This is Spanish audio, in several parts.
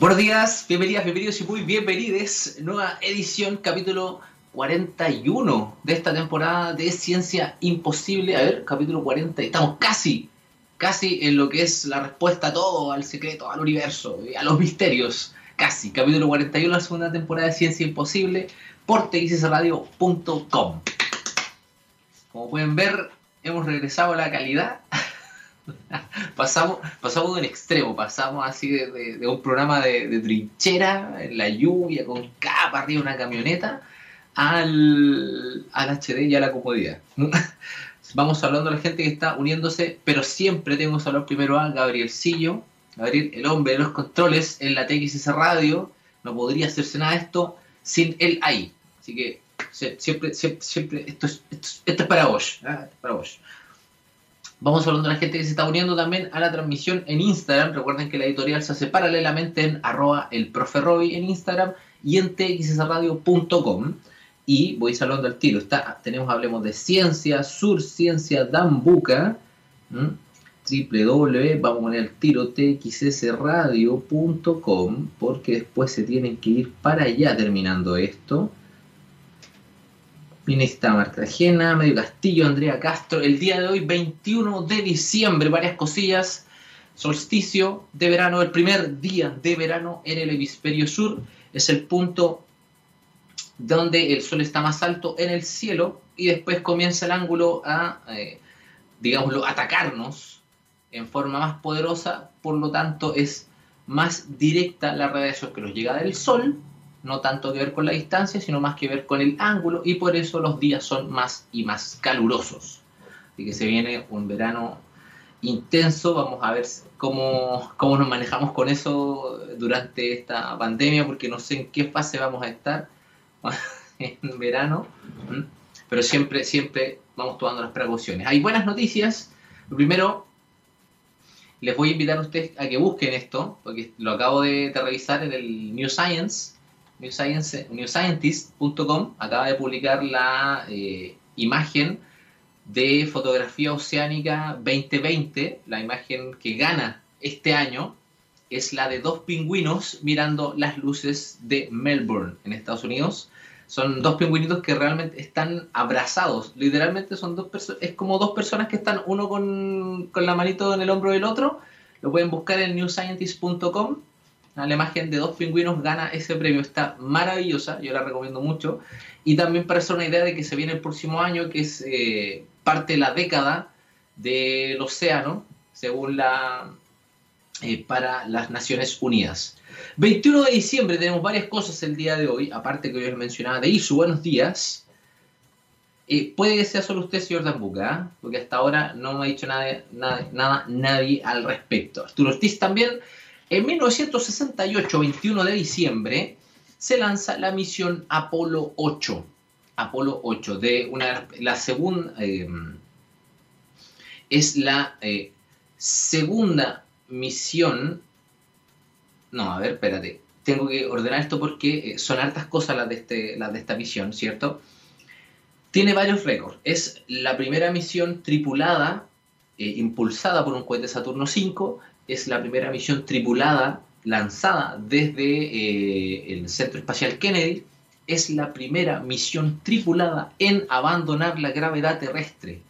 Buenos días, bienvenidas, bienvenidos y muy bienvenidos. Nueva edición, capítulo 41 de esta temporada de Ciencia Imposible. A ver, capítulo 40. Estamos casi, casi en lo que es la respuesta a todo, al secreto, al universo, a los misterios. Casi, capítulo 41, la segunda temporada de Ciencia Imposible por txsradio.com. Como pueden ver, hemos regresado a la calidad. pasamos, pasamos de un extremo, pasamos así de, un programa de, trinchera, en la lluvia, con capa arriba una camioneta, al, al HD y a la comodidad. Vamos hablando a la gente que está uniéndose, pero siempre tengo que hablar primero a Gabrielcillo, Gabriel, el hombre de los controles en la TXS Radio. No podría hacerse nada de esto sin él ahí. Así que siempre, siempre, siempre esto, es, esto, es para vos. ¿ah? para vos. Vamos hablando a la gente que se está uniendo también a la transmisión en Instagram. Recuerden que la editorial se hace paralelamente en arroba el en Instagram y en txsradio.com. Y voy saludando al tiro. Tenemos, hablemos de ciencia, surciencia, dambuca. www, vamos a poner el tiro txsradio.com porque después se tienen que ir para allá terminando esto. Marta Marcagena, Medio Castillo, Andrea Castro. El día de hoy, 21 de diciembre, varias cosillas. Solsticio de verano, el primer día de verano en el hemisferio sur. Es el punto donde el sol está más alto en el cielo y después comienza el ángulo a, eh, digámoslo, atacarnos en forma más poderosa. Por lo tanto, es más directa la radiación que nos llega del sol no tanto que ver con la distancia, sino más que ver con el ángulo y por eso los días son más y más calurosos. Así que se viene un verano intenso, vamos a ver cómo, cómo nos manejamos con eso durante esta pandemia, porque no sé en qué fase vamos a estar en verano, pero siempre, siempre vamos tomando las precauciones. Hay buenas noticias. Lo primero, les voy a invitar a ustedes a que busquen esto, porque lo acabo de, de revisar en el New Science, newscientist.com acaba de publicar la eh, imagen de fotografía oceánica 2020, la imagen que gana este año es la de dos pingüinos mirando las luces de Melbourne en Estados Unidos. Son dos pingüinitos que realmente están abrazados. Literalmente son dos personas, es como dos personas que están uno con, con la manito en el hombro del otro. Lo pueden buscar en newscientist.com la imagen de dos pingüinos gana ese premio. Está maravillosa, yo la recomiendo mucho. Y también para hacer una idea de que se viene el próximo año, que es eh, parte de la década del océano, según la eh, para las Naciones Unidas. 21 de diciembre tenemos varias cosas el día de hoy, aparte que hoy les mencionaba de ISU, buenos días. Eh, puede que sea solo usted, señor Dambuca, porque hasta ahora no me ha dicho nada, nada, nada nadie al respecto. Arturo Ortiz también en 1968, 21 de diciembre, se lanza la misión Apolo 8. Apolo 8, de una, la segunda, em, es la eh, segunda misión. No, a ver, espérate. Tengo que ordenar esto porque eh, son hartas cosas las de, este, las de esta misión, ¿cierto? Tiene varios récords. Es la primera misión tripulada, eh, impulsada por un cohete Saturno 5 es la primera misión tripulada lanzada desde eh, el Centro Espacial Kennedy. Es la primera misión tripulada en abandonar la gravedad terrestre.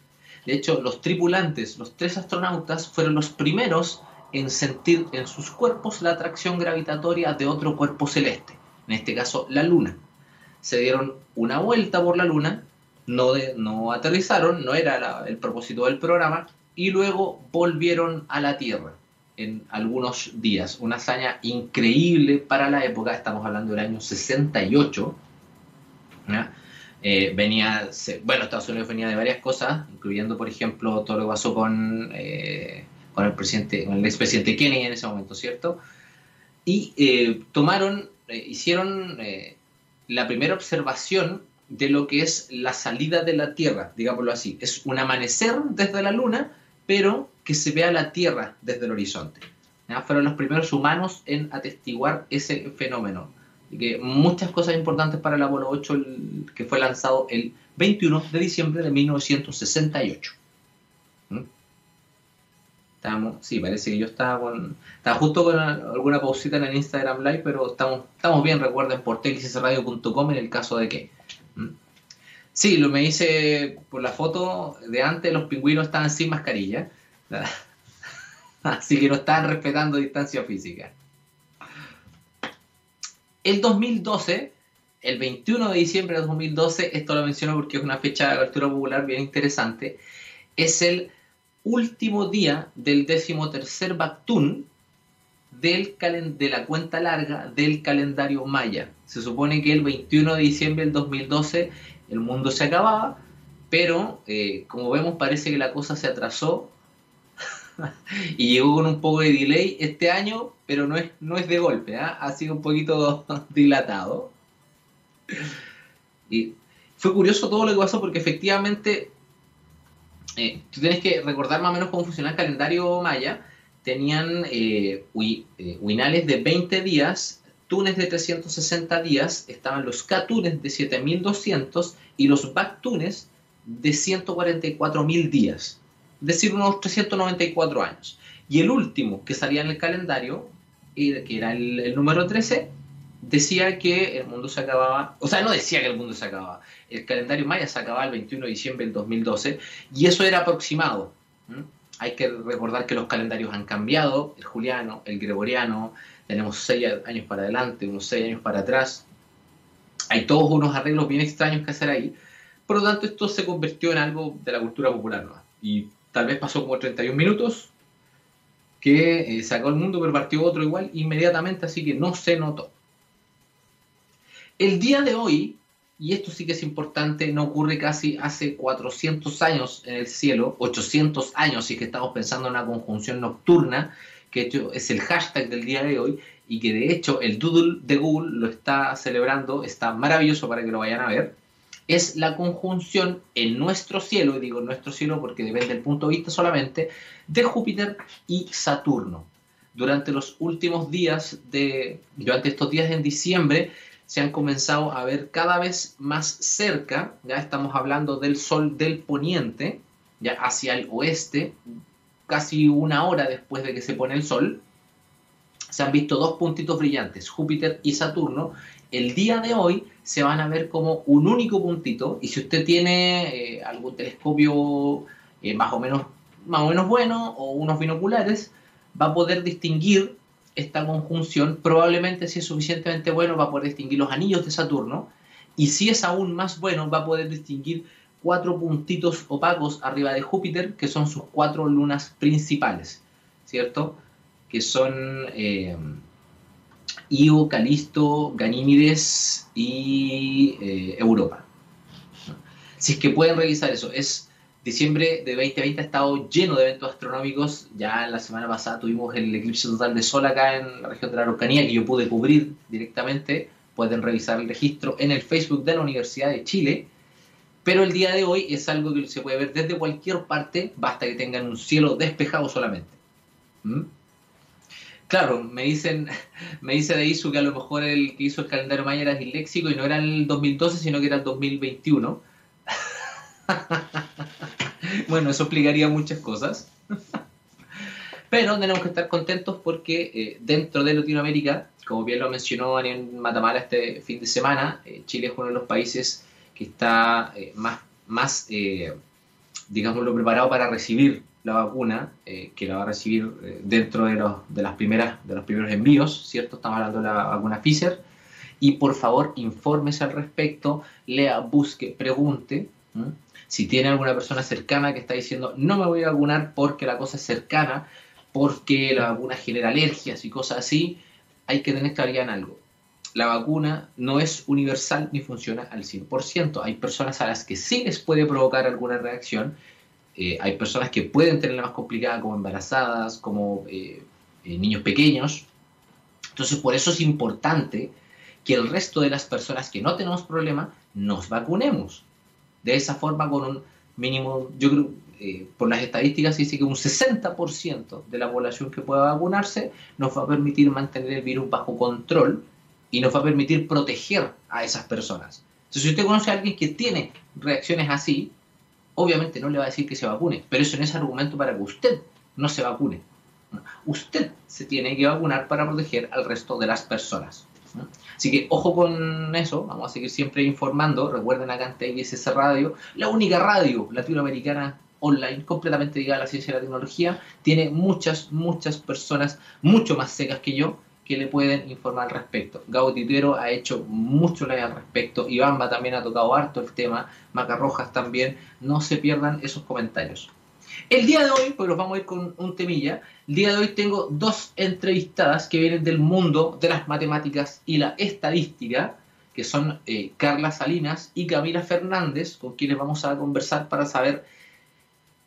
De hecho, los tripulantes, los tres astronautas, fueron los primeros en sentir en sus cuerpos la atracción gravitatoria de otro cuerpo celeste, en este caso la Luna. Se dieron una vuelta por la Luna, no, no aterrizaron, no era el propósito del programa, y luego volvieron a la Tierra en algunos días. Una hazaña increíble para la época, estamos hablando del año 68. Eh, venía, bueno, Estados Unidos venía de varias cosas, incluyendo, por ejemplo, todo lo que pasó con, eh, con el presidente, con el expresidente Kennedy en ese momento, ¿cierto? Y eh, tomaron, hicieron la primera observación de lo que es la salida de la Tierra, digámoslo así. Es un amanecer desde la Luna, pero que se vea la Tierra desde el horizonte. Fueron los primeros humanos en atestiguar ese fenómeno. Que muchas cosas importantes para el Apolo 8, que fue lanzado el 21 de diciembre de 1968. ¿Mm? Estamos, sí, parece que yo estaba con, estaba justo con alguna pausita en el Instagram Live, pero estamos, estamos bien, recuerden, por txsradio.com en el caso de que. Sí, lo me hice por la foto de antes, los pingüinos estaban sin mascarilla. Así que no estaban respetando distancia física. El 2012, el 21 de diciembre de 2012, esto lo menciono porque es una fecha de cultura popular bien interesante, es el último día del decimotercer Bactún del de la cuenta larga del calendario maya. Se supone que el 21 de diciembre del 2012 el mundo se acababa, pero eh, como vemos parece que la cosa se atrasó y llegó con un poco de delay este año, pero no es, no es de golpe, ¿ah? ha sido un poquito dilatado. Y fue curioso todo lo que pasó porque efectivamente eh, tú tienes que recordar más o menos cómo funciona el calendario maya. Tenían eh, winales de 20 días, tunes de 360 días, estaban los catunes de 7200 y los bactunes de 144.000 días es decir, unos 394 años. Y el último que salía en el calendario, que era el, número 13, decía que el mundo se acababa, o sea, no decía que el mundo se acababa, el calendario maya se acababa el 21 de diciembre del 2012, y eso era aproximado. Hay que recordar que los calendarios han cambiado, el juliano, el gregoriano, tenemos 6 años para adelante, unos 6 años para atrás, hay todos unos arreglos bien extraños que hacer ahí, por lo tanto esto se convirtió en algo de la cultura popular. ¿no? Y tal vez pasó como 31 minutos, que eh, sacó el mundo, pero partió otro igual inmediatamente, así que no se notó. El día de hoy, y esto sí que es importante, no ocurre casi hace 400 años en el cielo, 800 años, si es que estamos pensando en una conjunción nocturna, que es el hashtag del día de hoy, y que de hecho el Doodle de Google lo está celebrando, está maravilloso para que lo vayan a ver es la conjunción en nuestro cielo, y digo nuestro cielo porque depende del punto de vista solamente, de Júpiter y Saturno. Durante los últimos días de, durante estos días en diciembre, se han comenzado a ver cada vez más cerca, ya estamos hablando del Sol del Poniente, ya hacia el oeste, casi una hora después de que se pone el Sol, se han visto dos puntitos brillantes, Júpiter y Saturno. El día de hoy se van a ver como un único puntito y si usted tiene eh, algún telescopio eh, más, o menos, más o menos bueno o unos binoculares, va a poder distinguir esta conjunción, probablemente si es suficientemente bueno va a poder distinguir los anillos de Saturno y si es aún más bueno va a poder distinguir cuatro puntitos opacos arriba de Júpiter que son sus cuatro lunas principales, ¿cierto? Que son... Eh, Io, Calisto, Ganímides y eh, Europa. Si es que pueden revisar eso, es diciembre de 2020 ha estado lleno de eventos astronómicos. Ya la semana pasada tuvimos el eclipse total de Sol acá en la región de la Araucanía que yo pude cubrir directamente. Pueden revisar el registro en el Facebook de la Universidad de Chile. Pero el día de hoy es algo que se puede ver desde cualquier parte, basta que tengan un cielo despejado solamente. ¿Mm? Claro, me dicen, me dice de Isu que a lo mejor el que hizo el calendario maya era disléxico y no era el 2012, sino que era el 2021. bueno, eso explicaría muchas cosas. Pero tenemos que estar contentos porque eh, dentro de Latinoamérica, como bien lo mencionó Daniel Matamala este fin de semana, eh, Chile es uno de los países que está eh, más, más digámoslo, preparado para recibir la vacuna, eh, que la va a recibir eh, dentro de los, de, las primeras, de los primeros envíos, ¿cierto? Estamos hablando de la vacuna Pfizer. Y por favor, infórmese al respecto, lea, busque, pregunte. Si tiene alguna persona cercana que está diciendo, no me voy a vacunar porque la cosa es cercana, porque la vacuna genera alergias y cosas así, hay que tener claridad en algo. La vacuna no es universal ni funciona al 100%. Hay personas a las que sí les puede provocar alguna reacción eh, hay personas que pueden tenerla más complicada como embarazadas, como eh, eh, niños pequeños. Entonces, por eso es importante que el resto de las personas que no tenemos problema nos vacunemos. De esa forma, con un mínimo, yo creo, por las estadísticas dice que un 60% de la población que pueda vacunarse nos va a permitir mantener el virus bajo control y nos va a permitir proteger a esas personas. Entonces, si usted conoce a alguien que tiene reacciones así, obviamente no le va a decir que se vacune, pero eso no es argumento para que usted no se vacune. Usted se tiene que vacunar para proteger al resto de las personas. Así que ojo con eso, vamos a seguir siempre informando. Recuerden acá en TXS Radio, la única radio latinoamericana online completamente dedicada a la ciencia y la tecnología. Tiene muchas, muchas personas mucho más secas que yo le pueden informar al respecto. Gabo Titero ha hecho mucho al respecto, Ibamba también ha tocado harto el tema, Macarrojas también, no se pierdan esos comentarios. El día de hoy, pues los vamos a ir con un temilla, el día de hoy tengo dos entrevistadas que vienen del mundo de las matemáticas y la estadística, que son eh, Carla Salinas y Camila Fernández, con quienes vamos a conversar para saber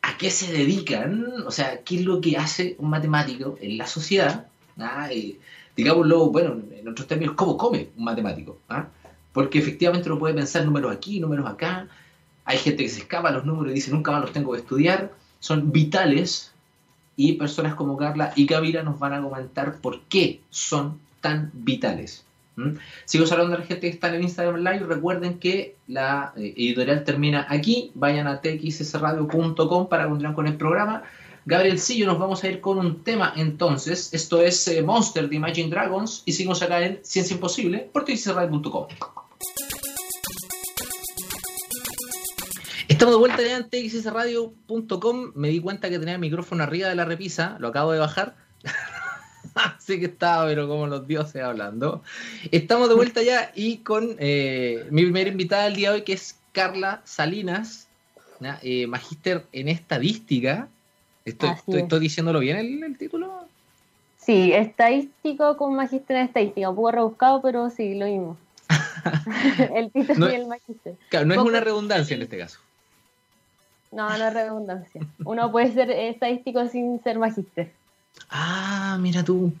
a qué se dedican, o sea, qué es lo que hace un matemático en la sociedad, ¿ah? eh, digámoslo, bueno, en otros términos, cómo come un matemático, ¿ah? porque efectivamente uno puede pensar números aquí, números acá, hay gente que se escapa los números y dice, nunca más los tengo que estudiar, son vitales y personas como Carla y Camila nos van a comentar por qué son tan vitales. Sigo saludando a la gente que está en Instagram Live. Recuerden que la eh, editorial termina aquí. Vayan a txsradio.com para continuar con el programa. Gabriel Sillo, nos vamos a ir con un tema entonces. Esto es eh, Monster de Imagine Dragons y seguimos acá en Ciencia Imposible por txsradio.com. Estamos de vuelta ya en txsradio.com. Me di cuenta que tenía el micrófono arriba de la repisa, lo acabo de bajar. Así que estaba, pero como los dioses hablando. Estamos de vuelta ya y con eh, mi primera invitada del día de hoy, que es Carla Salinas, eh, magíster en estadística. ¿Estoy, estoy, diciéndolo bien el, título? Sí, estadístico con magíster en estadística. Un poco rebuscado, pero sí, lo mismo. el título y el magíster. Claro, no es una redundancia en este caso. No, no es redundancia. Uno puede ser estadístico sin ser magíster. Ah, mira tú.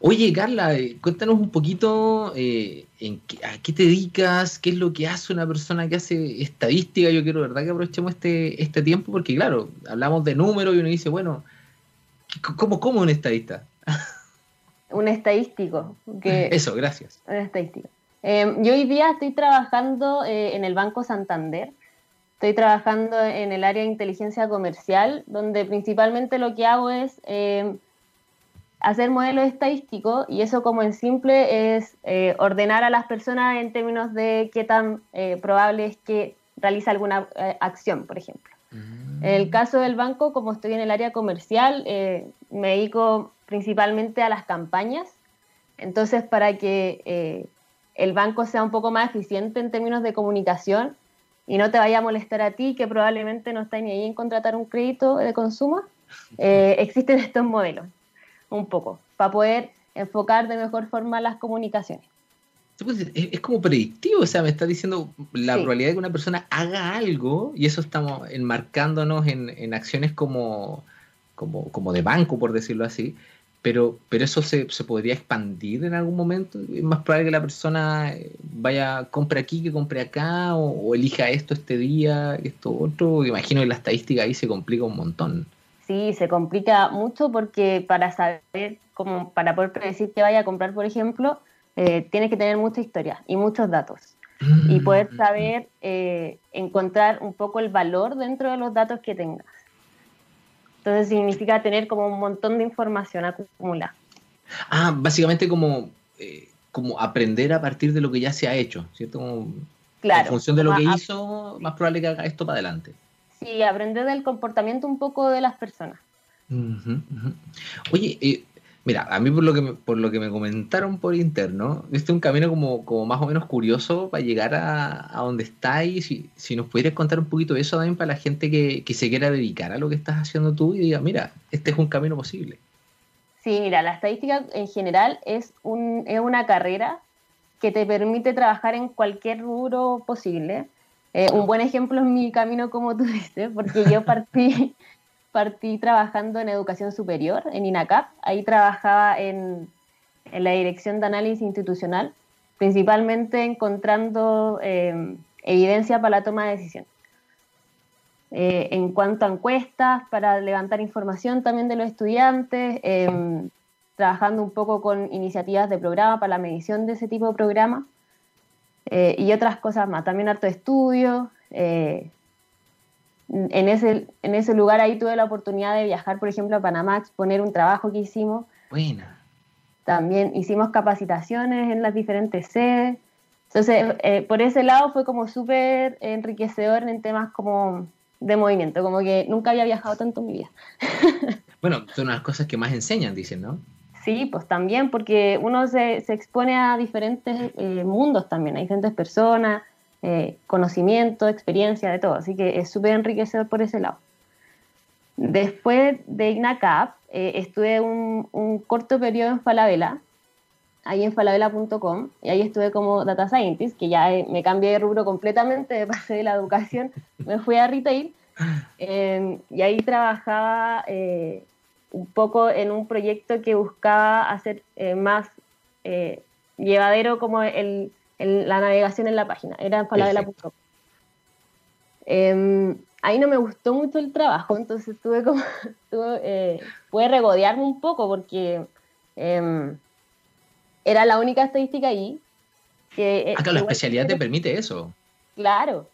Oye, Carla, eh, cuéntanos un poquito eh, en qué, a qué te dedicas, qué es lo que hace una persona que hace estadística. Yo quiero, ¿verdad?, que aprovechemos este, este tiempo porque, claro, hablamos de números y uno dice, bueno, ¿cómo, cómo un estadista? un estadístico. Que, Eso, gracias. Un estadístico. Eh, yo hoy día estoy trabajando en el Banco Santander. Estoy trabajando en el área de inteligencia comercial, donde principalmente lo que hago es hacer modelos estadísticos y eso como en simple es eh, ordenar a las personas en términos de qué tan eh, probable es que realice alguna acción, por ejemplo. Mm. En el caso del banco, como estoy en el área comercial, me dedico principalmente a las campañas. Entonces, para que el banco sea un poco más eficiente en términos de comunicación, y no te vaya a molestar a ti, que probablemente no está ni ahí en contratar un crédito de consumo, eh, existen estos modelos, un poco, para poder enfocar de mejor forma las comunicaciones. Es, como predictivo, o sea, me está diciendo la probabilidad de que una persona haga algo y eso estamos enmarcándonos en, en acciones como, como, como de banco, por decirlo así, pero, pero eso se, se, podría expandir en algún momento. Es más probable que la persona eh, vaya, compre aquí que compre acá, o, elija esto este día, esto otro. Imagino que la estadística ahí se complica un montón. Sí, se complica mucho porque para saber, como para poder predecir que vaya a comprar, por ejemplo, eh, tienes que tener mucha historia y muchos datos. Y mm. poder saber eh, encontrar un poco el valor dentro de los datos que tengas. Entonces significa tener como un montón de información acumulada. Ah, básicamente como, eh, como aprender a partir de lo que ya se ha hecho, ¿cierto? claro. En función de lo que hizo, más probable que haga esto para adelante. Sí, aprender del comportamiento un poco de las personas. Oye, eh, Mira, a mí por lo que me, por lo que me comentaron por interno, este es un camino como, como más o menos curioso para llegar a, a donde está y si, si, nos pudieras contar un poquito de eso también para la gente que, que, se quiera dedicar a lo que estás haciendo tú y diga, mira, este es un camino posible. Sí, mira, la estadística en general es, un, es una carrera que te permite trabajar en cualquier rubro posible. Eh, un buen ejemplo es mi camino, como tú dices, porque yo partí partí trabajando en educación superior, en INACAP. Ahí trabajaba en, en la dirección de análisis institucional, principalmente encontrando eh, evidencia para la toma de decisiones. Eh, en cuanto a encuestas, para levantar información también de los estudiantes, em, trabajando un poco con iniciativas de programa para la medición de ese tipo de programa eh, y otras cosas más. También harto estudio, en ese, en ese lugar ahí tuve la oportunidad de viajar, por ejemplo, a Panamá, exponer un trabajo que hicimos. Buena. También hicimos capacitaciones en las diferentes sedes. Entonces, eh, por ese lado fue como súper enriquecedor en temas como de movimiento, como que nunca había viajado tanto en mi vida. bueno, son unas cosas que más enseñan, dicen, ¿no? Sí, pues también, porque uno se, se expone a diferentes eh, mundos también, a diferentes personas, eh, conocimiento, experiencia, de todo. Así que es súper enriquecedor por ese lado. Después de INACAP, eh, estuve un, un, corto periodo en Falabella, ahí en falabella.com, y ahí estuve como data scientist, que ya me cambié de rubro completamente, pasé de la educación, me fui a retail, y ahí trabajaba un poco en un proyecto que buscaba hacer eh, más eh, llevadero como el, la navegación en la página. Era en falabella.com. Eh, ahí no me gustó mucho el trabajo, entonces tuve como, tuve, eh, pude regodearme un poco porque em, era la única estadística ahí. Que, Acá la especialidad te permite eso. Claro,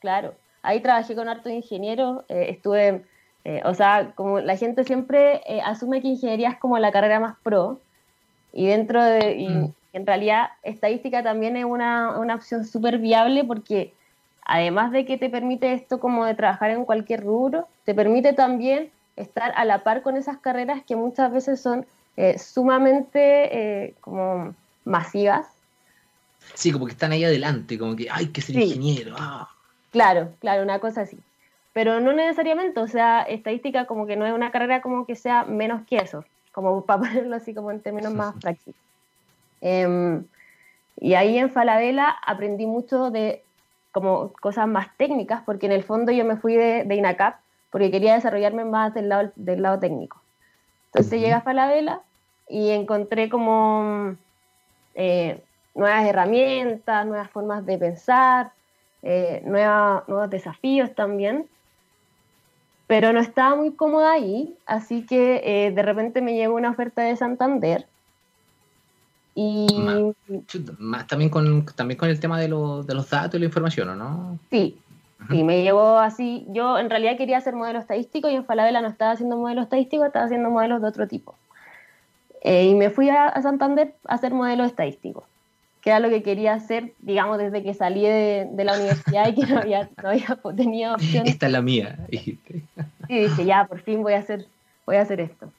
claro. Ahí trabajé con harto ingeniero, estuve eh, o sea, como la gente siempre eh, asume que ingeniería es como la carrera más pro, y dentro de, y mm. en realidad estadística también es una, una opción súper viable porque además de que te permite esto como de trabajar en cualquier rubro, te permite también estar a la par con esas carreras que muchas veces son eh, sumamente como masivas. Sí, como que están ahí adelante, como que hay que ser ingeniero. Ah. Claro, claro, una cosa así pero no necesariamente, o sea, estadística como que no es una carrera como que sea menos que eso, como para ponerlo así como en términos más prácticos. Em, y ahí en Falabella aprendí mucho de como cosas más técnicas, porque en el fondo yo me fui de, de INACAP porque quería desarrollarme más del lado, del lado técnico. Entonces llegué a Falabella y encontré como eh, nuevas herramientas, nuevas formas de pensar, eh, nuevos desafíos también pero no estaba muy cómoda ahí, así que eh, de repente me llegó una oferta de Santander. Y... Más, también, con, también con el tema de, de los datos y la información, no? Sí, sí, me llegó así. Yo en realidad quería hacer modelo estadístico y en Falabella no estaba haciendo modelo estadístico, estaba haciendo modelos de otro tipo. Eh, y me fui a, a, Santander a hacer modelo estadístico que era lo que quería hacer, digamos, desde que salí de, la universidad y que no había, no había tenido opción. Esta es la mía. Y dije, ya, por fin voy a hacer, voy a hacer esto.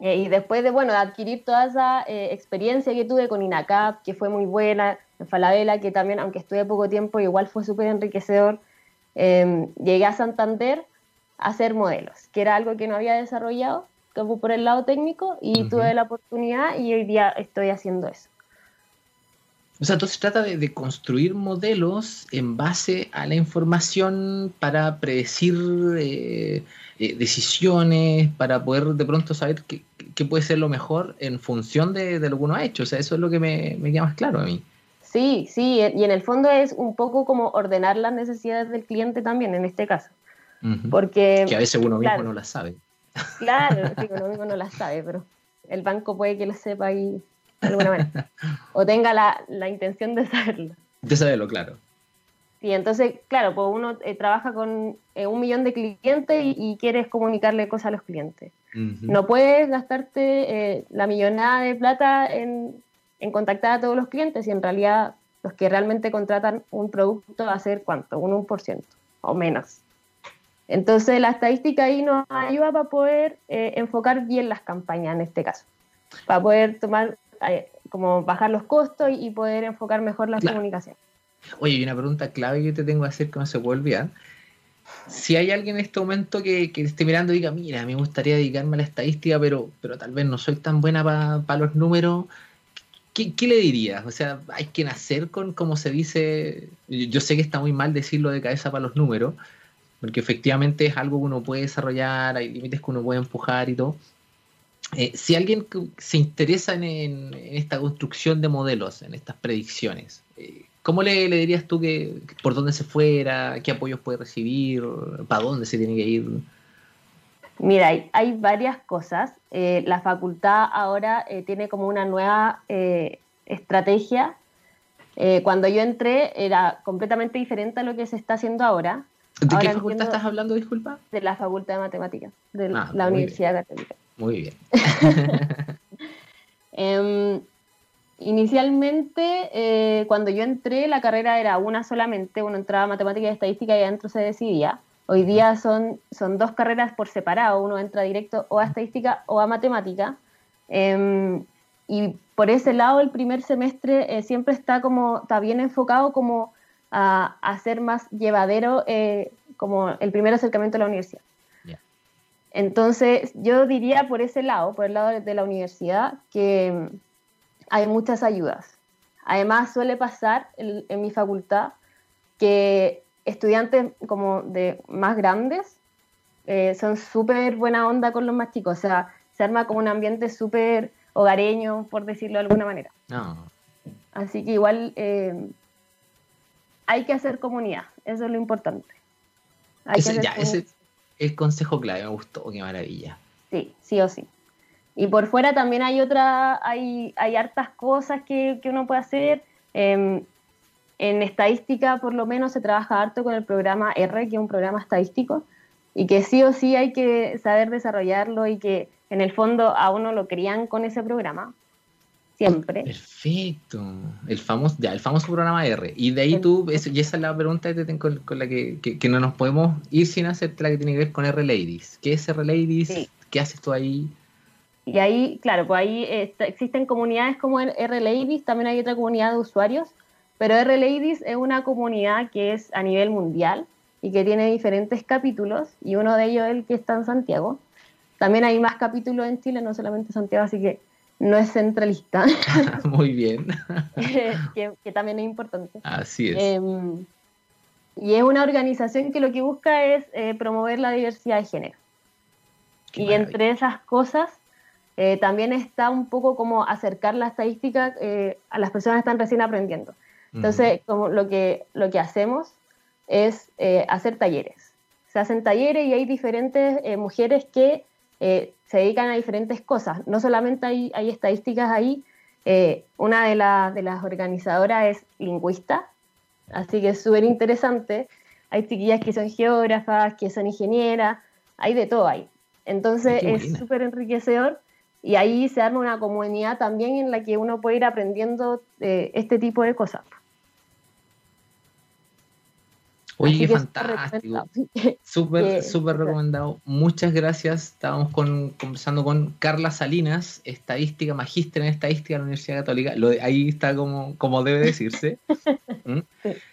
Eh, y después de, bueno, adquirir toda esa eh, experiencia que tuve con INACAP, que fue muy buena, en Falabella, que también, aunque estuve poco tiempo, igual fue súper enriquecedor, em, llegué a Santander a hacer modelos, que era algo que no había desarrollado como por el lado técnico, y tuve la oportunidad y hoy día estoy haciendo eso. O sea, entonces trata de, construir modelos en base a la información para predecir eh, eh, decisiones, para poder de pronto saber qué, puede ser lo mejor en función de, lo que uno ha hecho. O sea, eso es lo que me, queda más claro a mí. Sí, sí, y en el fondo es un poco como ordenar las necesidades del cliente también, en este caso. Porque, que a veces uno mismo no las sabe. Claro, sí, uno mismo no las sabe, pero el banco puede que lo sepa y alguna manera. o tenga la, la, intención de saberlo. De saberlo, claro. Sí, entonces, claro, pues uno eh, trabaja con eh, un millón de clientes y, quieres comunicarle cosas a los clientes. No puedes gastarte eh, la millonada de plata en, en, contactar a todos los clientes y en realidad los que realmente contratan un producto va a ser cuánto, un 1% o menos. Entonces la estadística ahí nos ayuda para poder enfocar bien las campañas en este caso, para poder tomar como bajar los costos y poder enfocar mejor la comunicación. Oye, y una pregunta clave que te tengo que hacer que no se puede olvidar. Si hay alguien en este momento que, que esté mirando y diga, mira, me gustaría dedicarme a la estadística, pero, pero tal vez no soy tan buena para los números, ¿qué, le dirías? O sea, hay que nacer con, como se dice, yo sé que está muy mal decirlo de cabeza para los números, porque efectivamente es algo que uno puede desarrollar, hay límites que uno puede empujar y todo, eh, si alguien se interesa en, esta construcción de modelos, en estas predicciones, eh, ¿cómo le, dirías tú que por dónde se fuera, qué apoyos puede recibir, para dónde se tiene que ir? Mira, hay, varias cosas. Eh, la facultad ahora tiene como una nueva estrategia. cuando yo entré era completamente diferente a lo que se está haciendo ahora. ¿De qué facultad estás hablando, disculpa? De la Facultad de Matemáticas, de ah, la Universidad Católica. Muy bien. Em, inicialmente, eh, cuando yo entré, la carrera era una solamente, uno entraba a matemática y estadística y adentro se decidía. Hoy día son, son dos carreras por separado, uno entra directo o a estadística o a matemática. Em, y por ese lado, el primer semestre eh, siempre está como, está bien enfocado como a, hacer más llevadero eh, como el primer acercamiento a la universidad. Entonces, yo diría por ese lado, por el lado de la universidad, que hay muchas ayudas. Además, suele pasar en, mi facultad que estudiantes como de más grandes eh, son súper buena onda con los más chicos. O sea, se arma como un ambiente súper hogareño, por decirlo de alguna manera. Así que igual eh, hay que hacer comunidad, eso es lo importante. ese, ya, ese es el consejo clave, me gustó, qué maravilla. Sí, sí o sí. Y por fuera también hay otra, hay, hay hartas cosas que, que uno puede hacer. Em, en estadística, por lo menos, se trabaja harto con el programa R, que es un programa estadístico, y que sí o sí hay que saber desarrollarlo y que en el fondo a uno lo crían con ese programa. Siempre. Perfecto. El famoso, ya, el famoso programa R. Y de ahí tú, y esa es la pregunta con, con la que, que, no nos podemos ir sin hacerte la que tiene que ver con R Ladies. ¿Qué es R Ladies? ¿Qué haces tú ahí? Y ahí, claro, pues ahí existen comunidades como R Ladies, también hay otra comunidad de usuarios, pero R Ladies es una comunidad que es a nivel mundial y que tiene diferentes capítulos, y uno de ellos es el que está en Santiago. También hay más capítulos en Chile, no solamente Santiago, así que no es centralista. Muy bien. que, también es importante. Así es. Em, y es una organización que lo que busca es eh, promover la diversidad de género. y entre esas cosas eh, también está un poco como acercar la estadística eh, a las personas que están recién aprendiendo. Entonces, como lo que, lo que hacemos es hacer talleres. Se hacen talleres y hay diferentes mujeres que se dedican a diferentes cosas. No solamente hay, hay estadísticas ahí, una de, de, las organizadoras es lingüista, así que es súper interesante. Hay chiquillas que son geógrafas, que son ingenieras, hay de todo ahí. Entonces es súper enriquecedor y ahí se arma una comunidad también en la que uno puede ir aprendiendo eh, este tipo de cosas. Oye, qué fantástico. Súper, súper recomendado. Muchas gracias. Estábamos conversando con Carla Salinas, estadística, magíster en estadística de la Universidad Católica. Lo ahí está como, como debe decirse. ¿Mm?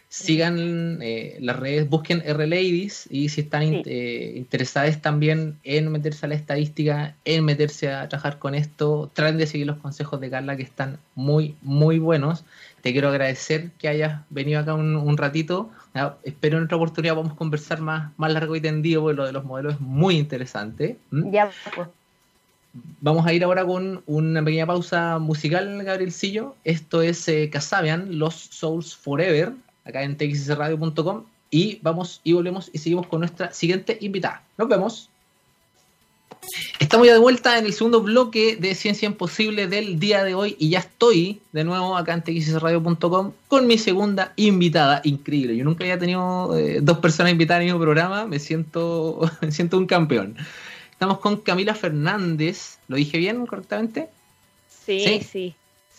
Sigan eh, las redes, busquen R-Ladies y si están eh, interesadas también en meterse a la estadística, en meterse a trabajar con esto, traten de seguir los consejos de Carla que están muy, muy buenos. Te quiero agradecer que hayas venido acá un, ratito. Espero en otra oportunidad vamos a conversar más, más largo y tendido, porque lo de los modelos es muy interesante. Ya, pues. Vamos a ir ahora con una pequeña pausa musical, Gabrielcillo. Esto es eh, Casabian, Los Souls Forever acá en txsradio.com y vamos y volvemos y seguimos con nuestra siguiente invitada. Nos vemos. Estamos ya de vuelta en el segundo bloque de Ciencia Imposible del día de hoy y ya estoy de nuevo acá en txsradio.com con mi segunda invitada. Increíble, yo nunca había tenido eh, dos personas invitadas en mi programa, me siento, me siento un campeón. Estamos con Camila Fernández, ¿lo dije bien correctamente? Sí, sí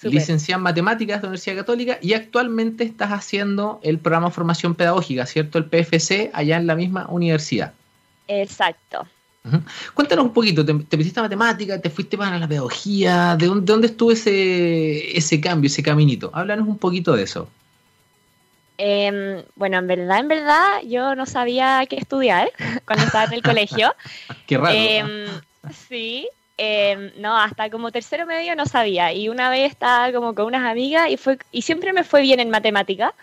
licenciada en matemáticas de la Universidad Católica y actualmente estás haciendo el programa formación pedagógica, ¿cierto? El PFC allá en la misma universidad. Exacto. Cuéntanos un poquito, ¿te, te metiste a matemática, te fuiste para la pedagogía? ¿De dónde, estuvo ese, ese cambio, ese caminito? Háblanos un poquito de eso. Em, bueno, en verdad, en verdad, yo no sabía qué estudiar cuando estaba en el colegio. qué raro. Em, sí, Em, no, hasta como tercero medio no sabía. Y una vez estaba como con unas amigas y, fue, y siempre me fue bien en matemática.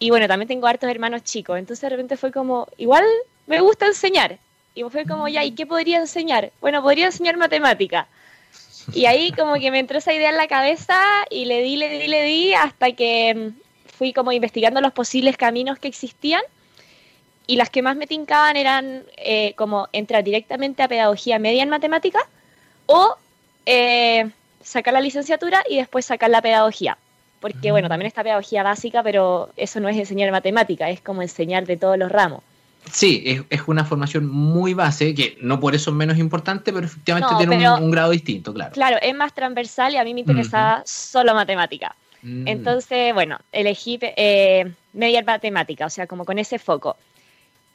Y bueno, también tengo hartos hermanos chicos. Entonces de repente fue como, igual me gusta enseñar. Y fue como, ya, ¿y qué podría enseñar? Bueno, podría enseñar matemática. Y ahí como que me entró esa idea en la cabeza y le di, le di, le di hasta que em, fui como investigando los posibles caminos que existían. Y las que más me tincaban eran eh, como entrar directamente a pedagogía media en matemática o eh, sacar la licenciatura y después sacar la pedagogía. Porque, bueno, también está pedagogía básica, pero eso no es enseñar matemática, es como enseñar de todos los ramos. Sí, es, es, una formación muy base, que no por eso es menos importante, pero efectivamente tiene un, grado distinto, claro. Claro, es más transversal y a mí me interesaba solo matemática. Mm. Entonces, bueno, elegí eh, media matemática, o sea, como con ese foco.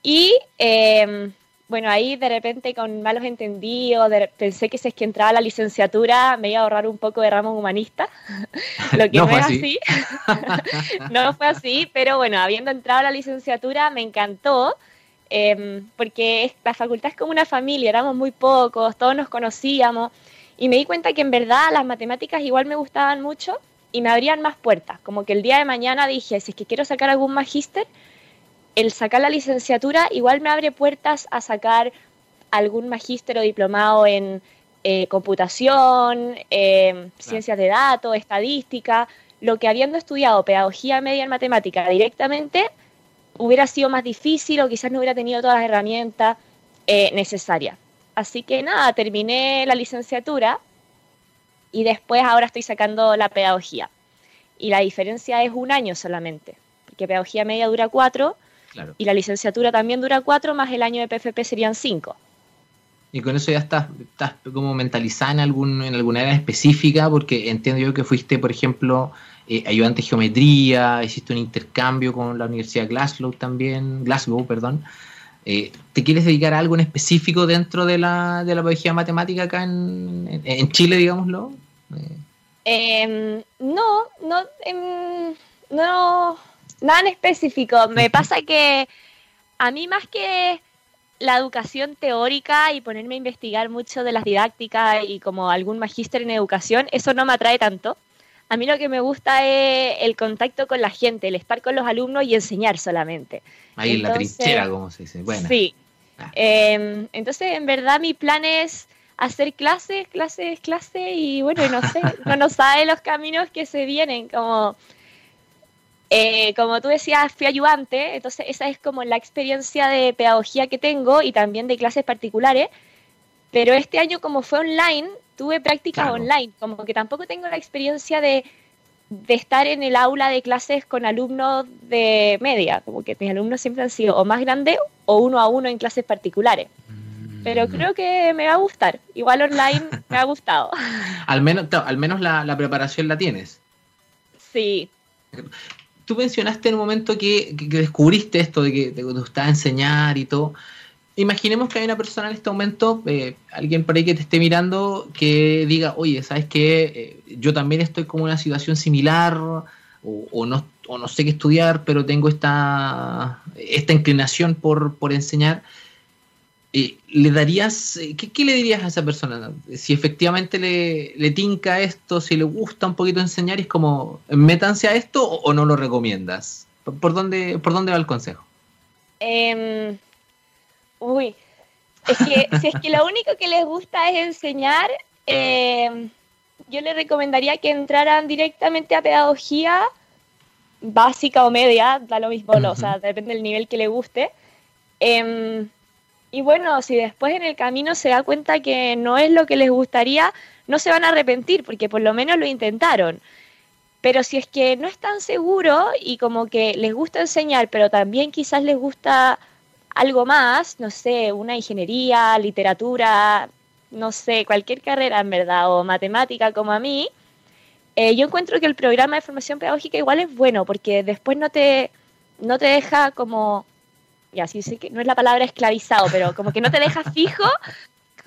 Y em, bueno, ahí de repente con malos entendidos, pensé que si es que entraba a la licenciatura me iba a ahorrar un poco de ramo humanista, lo que no, es así. no fue así, pero bueno, habiendo entrado a la licenciatura me encantó, em, porque la facultad es como una familia, éramos muy pocos, todos nos conocíamos, y me di cuenta que en verdad las matemáticas igual me gustaban mucho y me abrían más puertas, como que el día de mañana dije, si es que quiero sacar algún magíster, el sacar la licenciatura igual me abre puertas a sacar algún magíster o diplomado en eh, computación, em, ciencias de datos, estadística, lo que habiendo estudiado pedagogía media en matemática directamente hubiera sido más difícil o quizás no hubiera tenido todas las herramientas eh, necesarias. Así que nada, terminé la licenciatura y después ahora estoy sacando la pedagogía. Y la diferencia es un año solamente, porque pedagogía media dura cuatro y la licenciatura también dura cuatro, más el año de PFP serían cinco. Y con eso ya estás, estás como mentalizada en, algún, en alguna área específica, porque entiendo yo que fuiste, por ejemplo, eh, ayudante de geometría, hiciste un intercambio con la Universidad de Glasgow también, Glasgow, perdón. Eh, ¿Te quieres dedicar a algo en específico dentro de la, de la pedagogía matemática acá en, en, Chile, digámoslo? Em, no, no, em, no, Nada en específico. Me pasa que a mí más que la educación teórica y ponerme a investigar mucho de las didácticas y como algún magíster en educación, eso no me atrae tanto. A mí lo que me gusta es el contacto con la gente, el estar con los alumnos y enseñar solamente. Ahí en la trinchera, como se dice. Bueno. Sí. Ah. Em, entonces, en verdad, mi plan es hacer clases, clases, clases y bueno, no sé, no sabe los caminos que se vienen, como eh, como tú decías, fui ayudante, entonces esa es como la experiencia de pedagogía que tengo y también de clases particulares. Pero este año, como fue online, tuve prácticas online, como que tampoco tengo la experiencia de, estar en el aula de clases con alumnos de media, como que mis alumnos siempre han sido o más grandes o uno a uno en clases particulares. Pero mm. creo que me va a gustar. Igual online me ha gustado. al menos, al menos la, la preparación la tienes. Sí tú mencionaste en un momento que, descubriste esto de que te gustaba enseñar y todo. Imaginemos que hay una persona en este momento, eh, alguien por ahí que te esté mirando, que diga, oye, ¿sabes qué? Eh, yo también estoy como en una situación similar, o, no, o no sé qué estudiar, pero tengo esta, esta inclinación por, por enseñar. Eh, ¿le darías, eh, qué, le dirías a esa persona? Si efectivamente le, le, tinca esto, si le gusta un poquito enseñar, es como, métanse a esto o, no lo recomiendas? ¿Por, dónde, ¿Por dónde va el consejo? Em, uy, es que si es que lo único que les gusta es enseñar, em, yo les recomendaría que entraran directamente a pedagogía básica o media, da lo mismo, o sea, depende del nivel que le guste. Em, y bueno, si después en el camino se da cuenta que no es lo que les gustaría, no se van a arrepentir porque por lo menos lo intentaron. Pero si es que no están seguros y como que les gusta enseñar, pero también quizás les gusta algo más, no sé, una ingeniería, literatura, no sé, cualquier carrera en verdad, o matemática como a mí, eh, yo encuentro que el programa de formación pedagógica igual es bueno porque después no te, no te deja como y así sé que no es la palabra esclavizado, pero como que no te deja fijo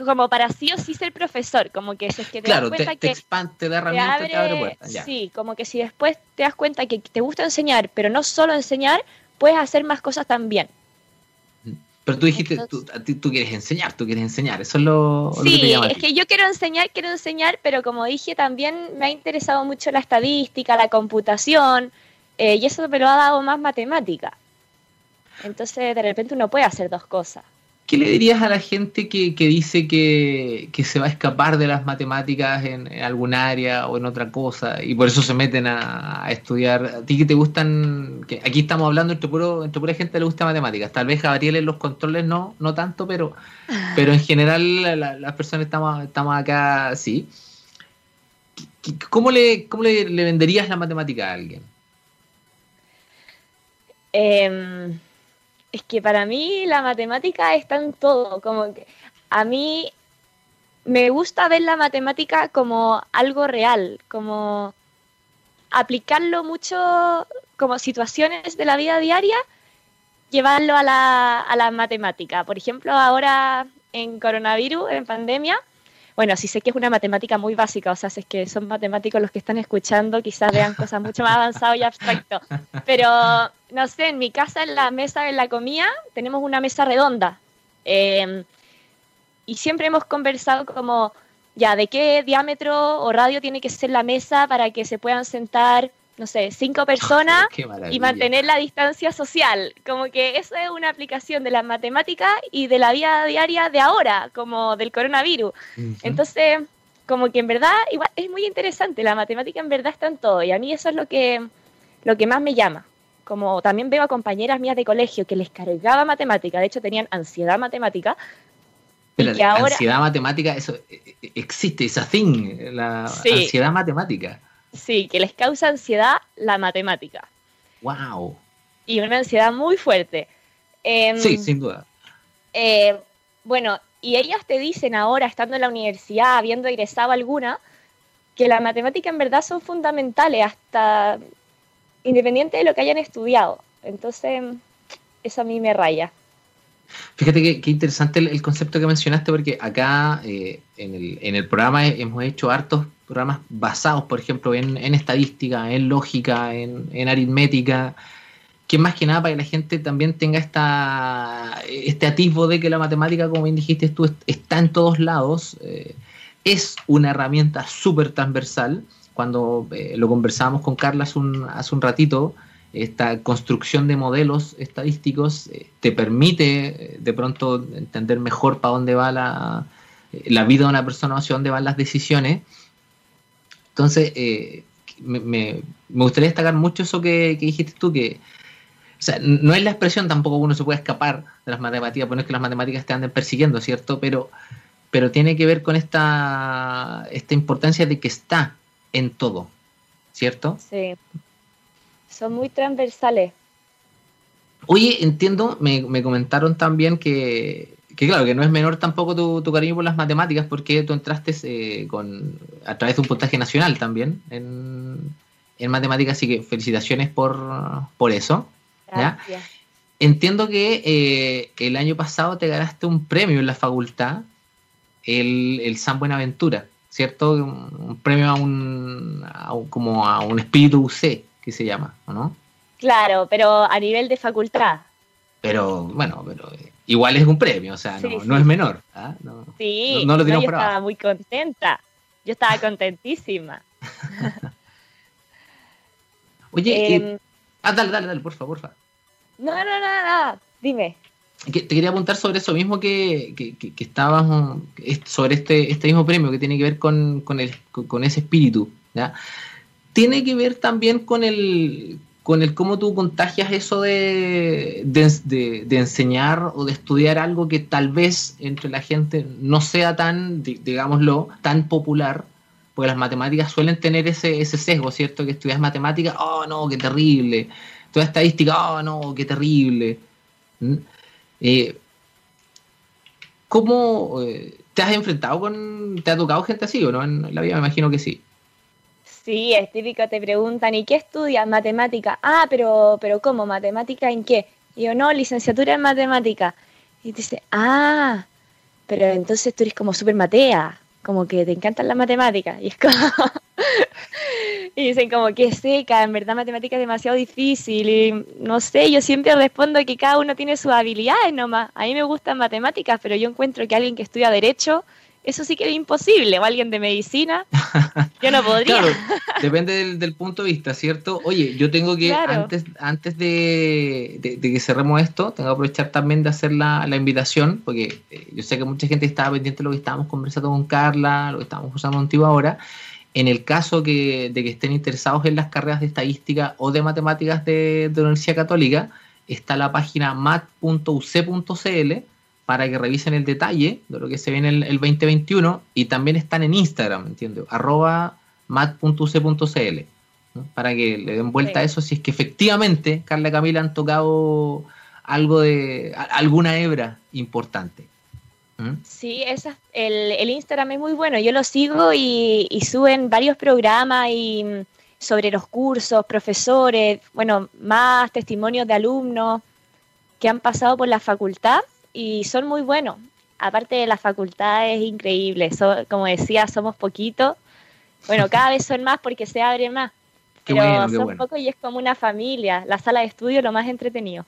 como para sí o sí ser profesor, como que si es que te das cuenta te, que te, da herramientas, te abre, puertas. Sí, como que si después te das cuenta que te gusta enseñar, pero no solo enseñar, puedes hacer más cosas también. Pero tú dijiste, tú, tú, quieres enseñar, tú quieres enseñar, eso es lo, sí, que te es que yo quiero enseñar, quiero enseñar, pero como dije, también me ha interesado mucho la estadística, la computación, eh, y eso me lo ha dado más matemática. Entonces, de repente uno puede hacer dos cosas. ¿Qué le dirías a la gente que, dice que, se va a escapar de las matemáticas en, algún área o en otra cosa y por eso se meten a, estudiar? ¿A ti que te gustan? Que aquí estamos hablando entre, puro, entre pura gente que le gusta matemáticas. Tal vez Gabriel en los controles no, no tanto, pero, pero en general las personas estamos, estamos acá, sí. ¿Cómo le, cómo le, le venderías la matemática a alguien? Eh Es que para mí la matemática está en todo, como que a mí me gusta ver la matemática como algo real, como aplicarlo mucho como situaciones de la vida diaria, llevarlo a la, a la matemática. Por ejemplo, ahora en coronavirus, en pandemia, bueno, sí sé que es una matemática muy básica, o sea, si es que son matemáticos los que están escuchando, quizás vean cosas mucho más avanzadas y abstractas. Pero, no sé, en mi casa, en la mesa de la comida, tenemos una mesa redonda. Eh, y siempre hemos conversado como, ya, de qué diámetro o radio tiene que ser la mesa para que se puedan sentar, no sé, cinco personas y mantener la distancia social. Como que eso es una aplicación de la matemática y de la vida diaria de ahora, como del coronavirus. Entonces, como que en verdad, igual es muy interesante, la matemática en verdad está en todo y a mí eso es lo que, lo que más me llama. Como también veo a compañeras mías de colegio que les cargaba matemática, de hecho tenían ansiedad matemática, la ansiedad matemática, eso eh, eh, existe, esa thing, la ansiedad matemática. Sí, que les causa ansiedad la matemática. Wow. Y una ansiedad muy fuerte. Em, sí, sin duda. Eh, bueno, y ellas te dicen ahora, estando en la universidad, habiendo egresado alguna, que la matemática en verdad son fundamentales, hasta independiente de lo que hayan estudiado. Entonces, eso a mí me raya. Fíjate qué interesante el, concepto que mencionaste, porque acá eh, en, el, en, el, programa hemos hecho hartos programas basados, por ejemplo, en, estadística, en lógica, en, aritmética, que más que nada para que la gente también tenga esta, este atisbo de que la matemática, como bien dijiste tú, está en todos lados, eh, es una herramienta súper transversal. Cuando eh, lo conversábamos con Carla hace un, ratito, esta construcción de modelos estadísticos eh, te permite de pronto entender mejor para dónde va la, la, vida de una persona, hacia dónde van las decisiones. Entonces, me, gustaría destacar mucho eso que, dijiste tú, que no es la expresión tampoco uno se puede escapar de las matemáticas, porque no es que las matemáticas te anden persiguiendo, ¿cierto? Pero, pero tiene que ver con esta, esta importancia de que está en todo, ¿cierto? Sí son muy transversales. Oye, entiendo, me, comentaron también que, claro, que no es menor tampoco tu, cariño por las matemáticas, porque tú entraste eh, con, a través de un puntaje nacional también en, matemáticas, así que felicitaciones por, por eso. Entiendo que eh, el año pasado te ganaste un premio en la facultad, el, el San Buenaventura, ¿cierto? Un, premio a un, como a un espíritu UC que se llama, ¿o no? Claro, pero a nivel de facultad. Pero bueno, pero igual es un premio, o sea, no, es menor. ¿ah? sí, no, lo yo estaba muy contenta. Yo estaba contentísima. Oye, em, ah, dale, dale, dale, por favor, por favor. No, no, no, no, dime. te quería apuntar sobre eso mismo que, que, que, estabas, sobre este, este mismo premio que tiene que ver con, con, el, con ese espíritu, ¿ya? tiene que ver también con el, con el cómo tú contagias eso de, de, enseñar o de estudiar algo que tal vez entre la gente no sea tan, digámoslo, tan popular, porque las matemáticas suelen tener ese, ese sesgo, ¿cierto? Que estudias matemáticas, oh no, qué terrible. Toda estadística, oh no, qué terrible. ¿Mm? Eh, ¿Cómo eh, te has enfrentado con, te ha tocado gente así o no en la vida? Me imagino que sí. Sí, es típico, te preguntan, ¿y qué estudias? Matemática. Ah, pero, pero ¿cómo? ¿Matemática en qué? Y yo, no, licenciatura en matemática. Y te dice, ah, pero entonces tú eres como súper matea, como que te encantan las matemáticas. Y es como... y dicen como que seca, en verdad matemática es demasiado difícil. Y no sé, yo siempre respondo que cada uno tiene sus habilidades nomás. A mí me gustan matemáticas, pero yo encuentro que alguien que estudia derecho eso sí que es imposible. O alguien de medicina, yo no podría. Claro, depende del, punto de vista, ¿cierto? Oye, yo tengo que, antes, antes de, que cerremos esto, tengo que aprovechar también de hacer la, invitación, porque eh, yo sé que mucha gente estaba pendiente de lo que estábamos conversando con Carla, lo que estábamos usando contigo ahora. En el caso que, de que estén interesados en las carreras de estadística o de matemáticas de, de la Universidad Católica, está la página mat.uc.cl para que revisen el detalle de lo que se ve en el, 2021 y también están en Instagram, ¿entiendes? arroba mat.uc.cl para que le den vuelta a eso si es que efectivamente Carla y Camila han tocado algo de alguna hebra importante. ¿Mm? Sí, esa, el, el, Instagram es muy bueno, yo lo sigo y, y, suben varios programas y mm, sobre los cursos, profesores, bueno, más testimonios de alumnos que han pasado por la facultad y son muy buenos. Aparte de la facultad es increíble, como decía, somos poquitos. Bueno, cada vez son más porque se abren más. pero son pocos y es como una familia. La sala de estudio lo más entretenido.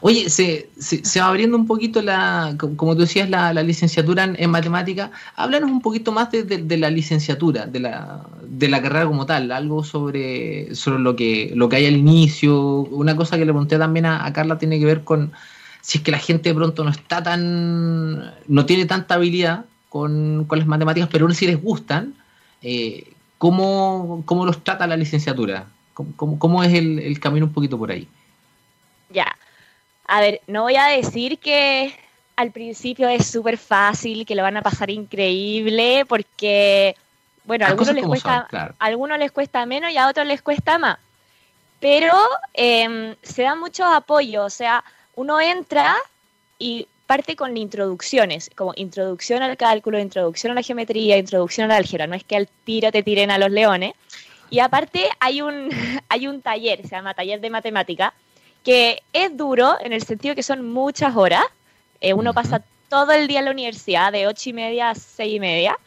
Oye, se, se, va abriendo un poquito la, como tú decías, la, licenciatura en, matemática. Háblanos un poquito más de, la licenciatura, de la, de la carrera como tal, algo sobre, sobre lo, que, lo que hay al inicio. Una cosa que le pregunté también a, Carla tiene que ver con si es que la gente de pronto no está tan, no tiene tanta habilidad con, las matemáticas, pero aún si les gustan, eh, ¿cómo, ¿cómo, los trata la licenciatura? ¿Cómo, cómo es el, el camino un poquito por ahí? Ya, a ver, no voy a decir que al principio es súper fácil, que lo van a pasar increíble, porque, bueno, a algunos les, cuesta, algunos les cuesta menos y a otros les cuesta más. Pero em, se da mucho apoyo, o sea, uno entra y parte con introducciones, como introducción al cálculo, introducción a la geometría, introducción al álgebra, no es que al tiro te tiren a los leones. Y aparte hay un, hay un taller, se llama taller de matemática, que es duro en el sentido que son muchas horas. Eh, uno pasa todo el día en la universidad, de ocho y media a seis y media.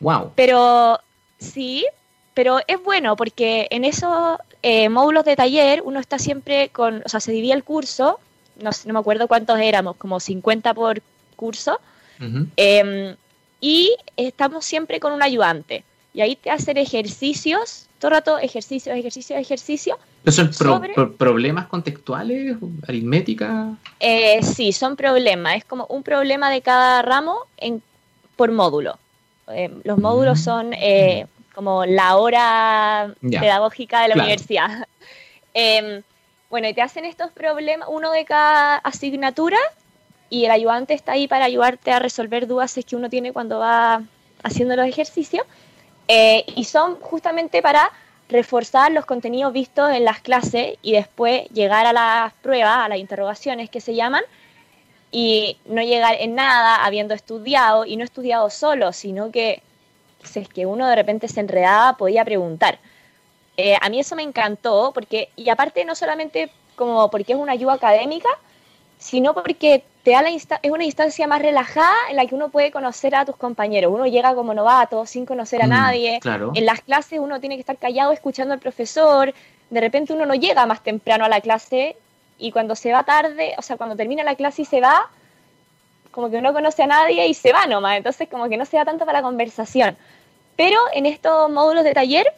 Wow. Pero sí, pero es bueno porque en esos eh, módulos de taller uno está siempre con, o sea, se divide el curso, no, no me acuerdo cuántos éramos, como 50 por curso, em, y estamos siempre con un ayudante. Y ahí te hacen ejercicios, todo rato ejercicios, ejercicios, ejercicios, ¿Son problemas contextuales, aritmética? Eh, sí, son problemas. Es como un problema de cada ramo en, por módulo. Eh, los módulos mm. son eh, como la hora pedagógica de la universidad. Bueno, y te hacen estos problemas, uno de cada asignatura, y el ayudante está ahí para ayudarte a resolver dudas que uno tiene cuando va haciendo los ejercicios. y son justamente para reforzar los contenidos vistos en las clases y después llegar a las pruebas, a las interrogaciones que se llaman, y no llegar en nada habiendo estudiado, y no estudiado solo, sino que si es que uno de repente se enredaba, podía preguntar. Eh, a mí eso me encantó, porque, y aparte no solamente como porque es una ayuda académica, sino porque te da la es una instancia más relajada en la que uno puede conocer a tus compañeros. Uno llega como novato, sin conocer a mm, nadie. En las clases uno tiene que estar callado escuchando al profesor. De repente uno no llega más temprano a la clase y cuando se va tarde, o sea, cuando termina la clase y se va, como que uno conoce a nadie y se va nomás. Entonces como que no se da tanto para la conversación. Pero en estos módulos de taller,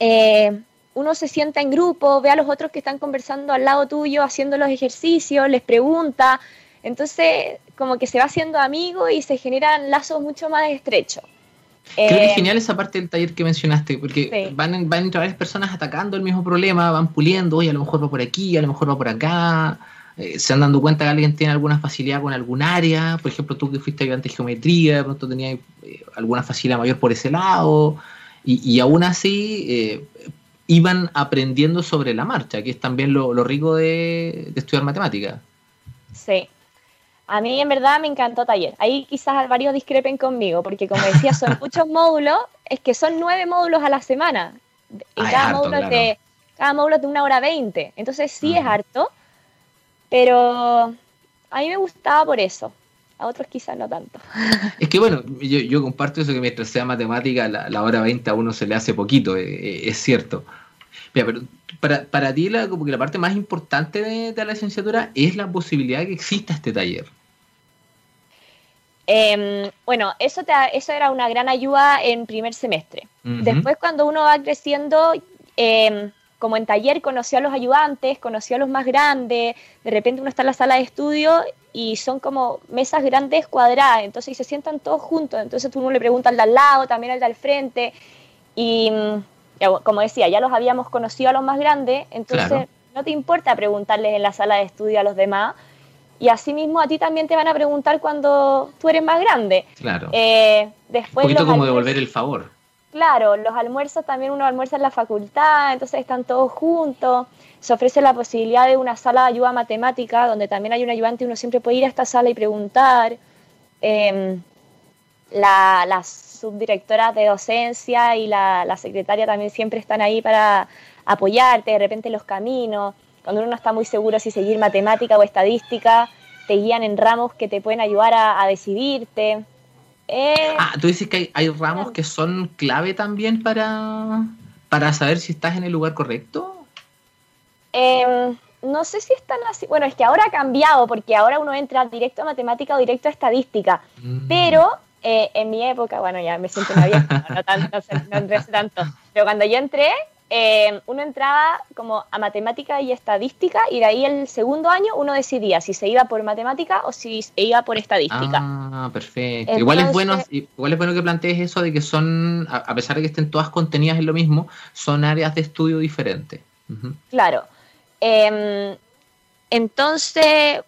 eh, uno se sienta en grupo, ve a los otros que están conversando al lado tuyo, haciendo los ejercicios, les pregunta. Entonces, como que se va haciendo amigo y se generan lazos mucho más estrechos. Creo que es eh, genial esa parte del taller que mencionaste, porque van, van entre varias personas atacando el mismo problema, van puliendo, oye, a lo mejor va por aquí, a lo mejor va por acá, eh, se han dando cuenta que alguien tiene alguna facilidad con algún área, por ejemplo, tú que fuiste ayudante de geometría, de pronto tenías eh, alguna facilidad mayor por ese lado, y, y aún así iban aprendiendo sobre la marcha, que es también lo, rico de, estudiar matemáticas. Sí. A mí en verdad me encantó taller. Ahí quizás varios discrepen conmigo, porque como decía, son muchos módulos, es que son nueve módulos a la semana. Y cada, módulo es de, cada módulo de una hora veinte. Entonces sí es harto, pero a mí me gustaba por eso. A otros quizás no tanto. Es que bueno, yo, comparto eso que mientras sea matemática, la, hora 20 a uno se le hace poquito, eh, eh, es cierto. Mira, pero para, para ti la, como que la parte más importante de, la licenciatura es la posibilidad de que exista este taller. Em, bueno, eso, te, eso era una gran ayuda en primer semestre. Después cuando uno va creciendo, em, como en taller conoció a los ayudantes, conoció a los más grandes, de repente uno está en la sala de estudio y son como mesas grandes cuadradas, entonces se sientan todos juntos, entonces uno le pregunta al de al lado, también al de al frente, y como decía, ya los habíamos conocido a los más grandes, entonces no te importa preguntarles en la sala de estudio a los demás. Y asimismo a ti también te van a preguntar cuando tú eres más grande. Claro. Eh, después Un poquito como devolver el favor. Claro, los almuerzos también uno almuerza en la facultad, entonces están todos juntos. Se ofrece la posibilidad de una sala de ayuda matemática, donde también hay un ayudante y uno siempre puede ir a esta sala y preguntar. Em, la, las subdirectoras de docencia y la, secretaria también siempre están ahí para apoyarte, de repente los caminos, cuando uno no está muy seguro si seguir matemática o estadística, te guían en ramos que te pueden ayudar a decidirte. Eh, ah, tú dices que hay, hay, ramos que son clave también para, para saber si estás en el lugar correcto. Eh, no sé si están así. Bueno, es que ahora ha cambiado porque ahora uno entra directo a matemática o directo a estadística. Mm. Pero eh, en mi época, bueno, ya me siento una vieja, no, tanto, no, entré tanto. Pero cuando yo entré, eh, uno entraba como a matemática y estadística y de ahí el segundo año uno decidía si se iba por matemática o si se iba por estadística. Ah, perfecto. igual es bueno, igual es bueno que plantees eso de que son, a pesar de que estén todas contenidas en lo mismo, son áreas de estudio diferentes. Claro. Eh, entonces,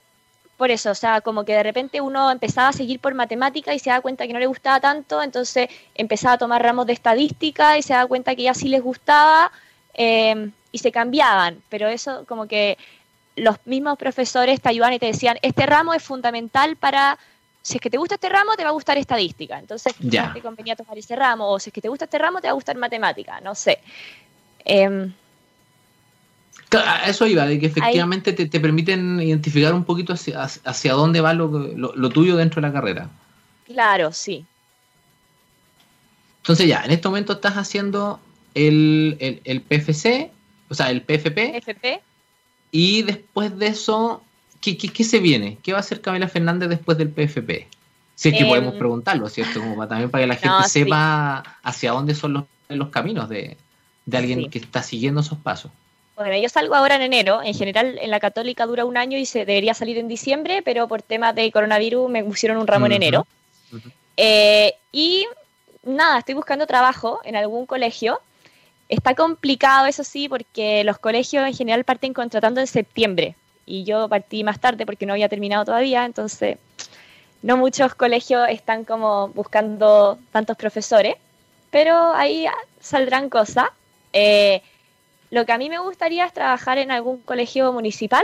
por eso, o sea, como que de repente uno empezaba a seguir por matemática y se da cuenta que no le gustaba tanto, entonces empezaba a tomar ramos de estadística y se da cuenta que ya sí les gustaba eh, y se cambiaban, pero eso como que los mismos profesores te ayudan y te decían, este ramo es fundamental para, si es que te gusta este ramo, te va a gustar estadística, entonces ya. te convenía tomar ese ramo, o si es que te gusta este ramo, te va a gustar matemática, no sé. Eh, a eso iba, de que efectivamente te, te, permiten identificar un poquito hacia, hacia dónde va lo, lo, lo, tuyo dentro de la carrera. Claro, sí. Entonces ya, en este momento estás haciendo el, el, el PFC, o sea, el PFP. FP. Y después de eso, ¿qué, qué, qué se viene? ¿Qué va a hacer Camila Fernández después del PFP? Si es que eh, podemos preguntarlo, ¿cierto? Como para, también para que la gente no, sepa sí. hacia dónde son los, los caminos de, de alguien sí. que está siguiendo esos pasos. Bueno, yo salgo ahora en enero. En general, en la católica dura un año y se debería salir en diciembre, pero por temas de coronavirus me pusieron un ramo uh -huh. en enero. Uh -huh. eh, y nada, estoy buscando trabajo en algún colegio. Está complicado, eso sí, porque los colegios en general parten contratando en septiembre. Y yo partí más tarde porque no había terminado todavía, entonces no muchos colegios están como buscando tantos profesores, pero ahí saldrán cosas. Eh, lo que a mí me gustaría es trabajar en algún colegio municipal,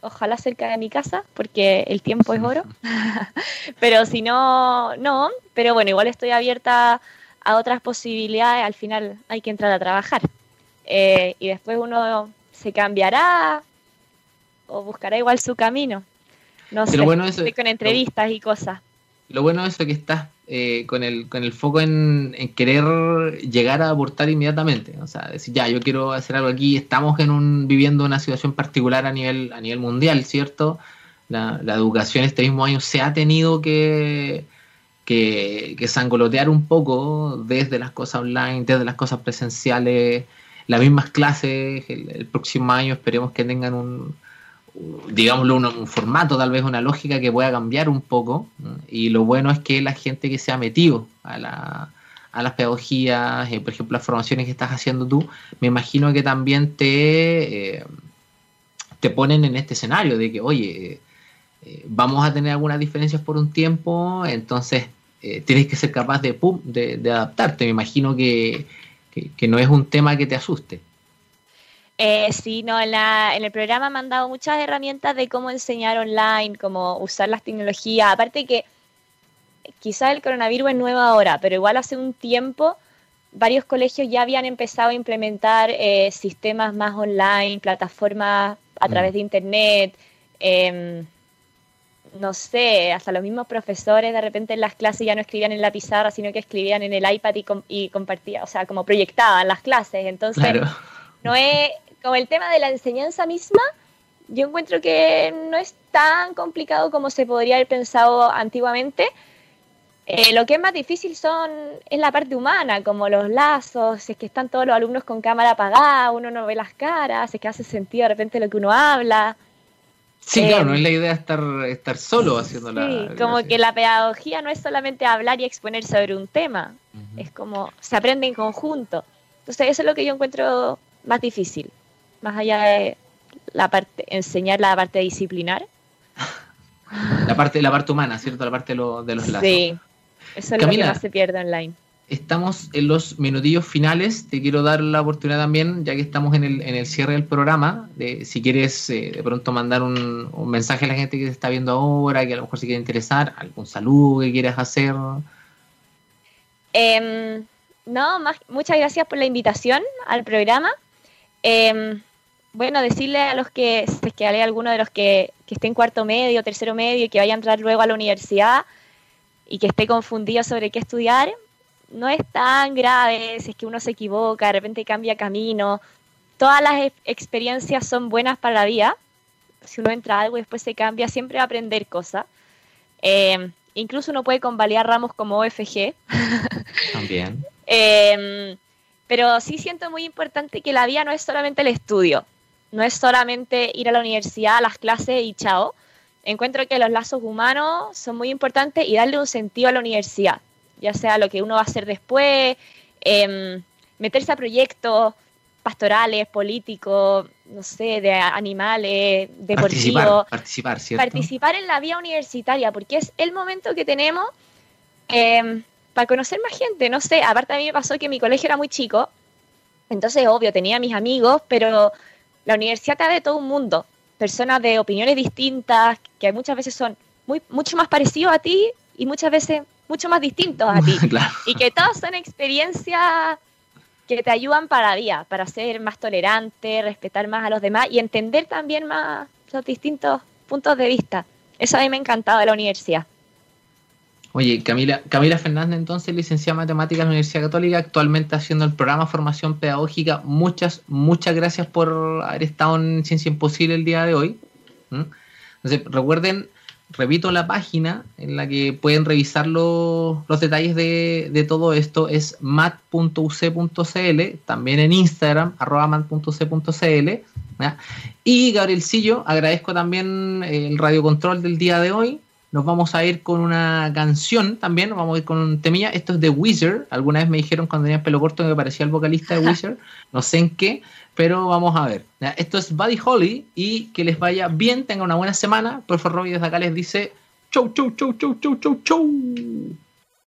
ojalá cerca de mi casa, porque el tiempo es oro. pero si no, no. Pero bueno, igual estoy abierta a otras posibilidades. Al final hay que entrar a trabajar. Eh, y después uno se cambiará o buscará igual su camino. No pero sé, bueno, eso, estoy con entrevistas lo, y cosas. Lo bueno es que estás eh, con, el, con el foco en, querer llegar a aportar inmediatamente. O sea, decir, ya, yo quiero hacer algo aquí. Estamos en un, viviendo una situación particular a nivel, a nivel mundial, ¿cierto? La, la educación este mismo año se ha tenido que, que, que sangolotear un poco desde las cosas online, desde las cosas presenciales, las mismas clases. El próximo año esperemos que tengan un, digámoslo, un, formato, tal vez una lógica que pueda cambiar un poco. Y lo bueno es que la gente que se ha metido a, la, a las pedagogías, eh, por ejemplo, las formaciones que estás haciendo tú, me imagino que también te, eh, te ponen en este escenario de que, oye, eh, vamos a tener algunas diferencias por un tiempo, entonces tienes que ser capaz de, pum, de, de adaptarte. Me imagino que, que, que no es un tema que te asuste. Eh, sí, no, en, la, en, el programa me han dado muchas herramientas de cómo enseñar online, cómo usar las tecnologías. Aparte que quizás el coronavirus es nuevo ahora, pero igual hace un tiempo varios colegios ya habían empezado a implementar eh, sistemas más online, plataformas a través de internet. Eh, no sé, hasta los mismos profesores de repente en las clases ya no escribían en la pizarra, sino que escribían en el iPad y, com y compartían, o sea, como proyectaban las clases. Entonces, claro. no es como el tema de la enseñanza misma, yo encuentro que no es tan complicado como se podría haber pensado antiguamente. Eh, lo que es más difícil son es la parte humana, como los lazos, es que están todos los alumnos con cámara apagada, uno no ve las caras, es que hace sentido de repente lo que uno habla. Sí, eh, claro, no es la idea estar, estar solo haciendo sí, la. Sí, como que la pedagogía no es solamente hablar y exponer sobre un tema, uh -huh. es como se aprende en conjunto. Entonces, eso es lo que yo encuentro más difícil más allá de la parte, enseñar la parte disciplinar. La parte, la parte humana, ¿cierto? La parte de, lo, de los lazos. Sí, eso es Camila, lo que más se pierde online. estamos en los minutillos finales. Te quiero dar la oportunidad también, ya que estamos en el, en el cierre del programa, de si quieres eh, de pronto mandar un, mensaje a la gente que se está viendo ahora, que a lo mejor se quiere interesar, algún saludo que quieras hacer. Em, no, más, muchas gracias por la invitación al programa. Em, bueno, decirle a los que, si es que hay alguno de los que, que esté en cuarto medio, tercero medio y que vaya a entrar luego a la universidad y que esté confundido sobre qué estudiar, no es tan grave si es que uno se equivoca, de repente cambia camino. Todas las experiencias son buenas para la vida. Si uno entra a algo y después se cambia, siempre va a aprender cosas. Eh, incluso uno puede convalidar ramos como OFG. También. Eh, pero sí siento muy importante que la vida no es solamente el estudio, no es solamente ir a la universidad, a las clases y chao. Encuentro que los lazos humanos son muy importantes y darle un sentido a la universidad ya sea lo que uno va a hacer después, em, meterse a proyectos pastorales, políticos, no sé, de animales, deportivos. Participar, ¿cierto? Participar en la vía universitaria, porque es el momento que tenemos em, para conocer más gente. No sé, aparte a mí me pasó que mi colegio era muy chico, entonces, obvio, tenía mis amigos, pero la universidad te da de todo un mundo. Personas de opiniones distintas, que muchas veces son muy, mucho más parecidos a ti y muchas veces mucho más distintos a ti. Y que todas son experiencias que te ayudan para día, para ser más tolerante, respetar más a los demás y entender también más los distintos puntos de vista. Eso a mí me ha encantado de la universidad. Oye, Camila, Camila Fernández, entonces, licenciada en Matemáticas en la Universidad Católica, actualmente haciendo el programa Formación Pedagógica. Muchas, muchas gracias por haber estado en Ciencia Imposible el día de hoy. Entonces, recuerden repito la página en la que pueden revisar los, detalles de, todo esto es mat.uc.cl, también en Instagram, arroba mat.uc.cl. Y Gabrielcillo, agradezco también el radio control del día de hoy. Nos vamos a ir con una canción también, nos vamos a ir con un temilla. Esto es de Wizard. Alguna vez me dijeron cuando tenía pelo corto que me parecía el vocalista de Wizard. No sé en qué, pero vamos a ver. Esto es Buddy Holly y que les vaya bien, tengan una buena semana. Por favor, desde acá les dice chau, chau, chau, chau, chau, chau, chau.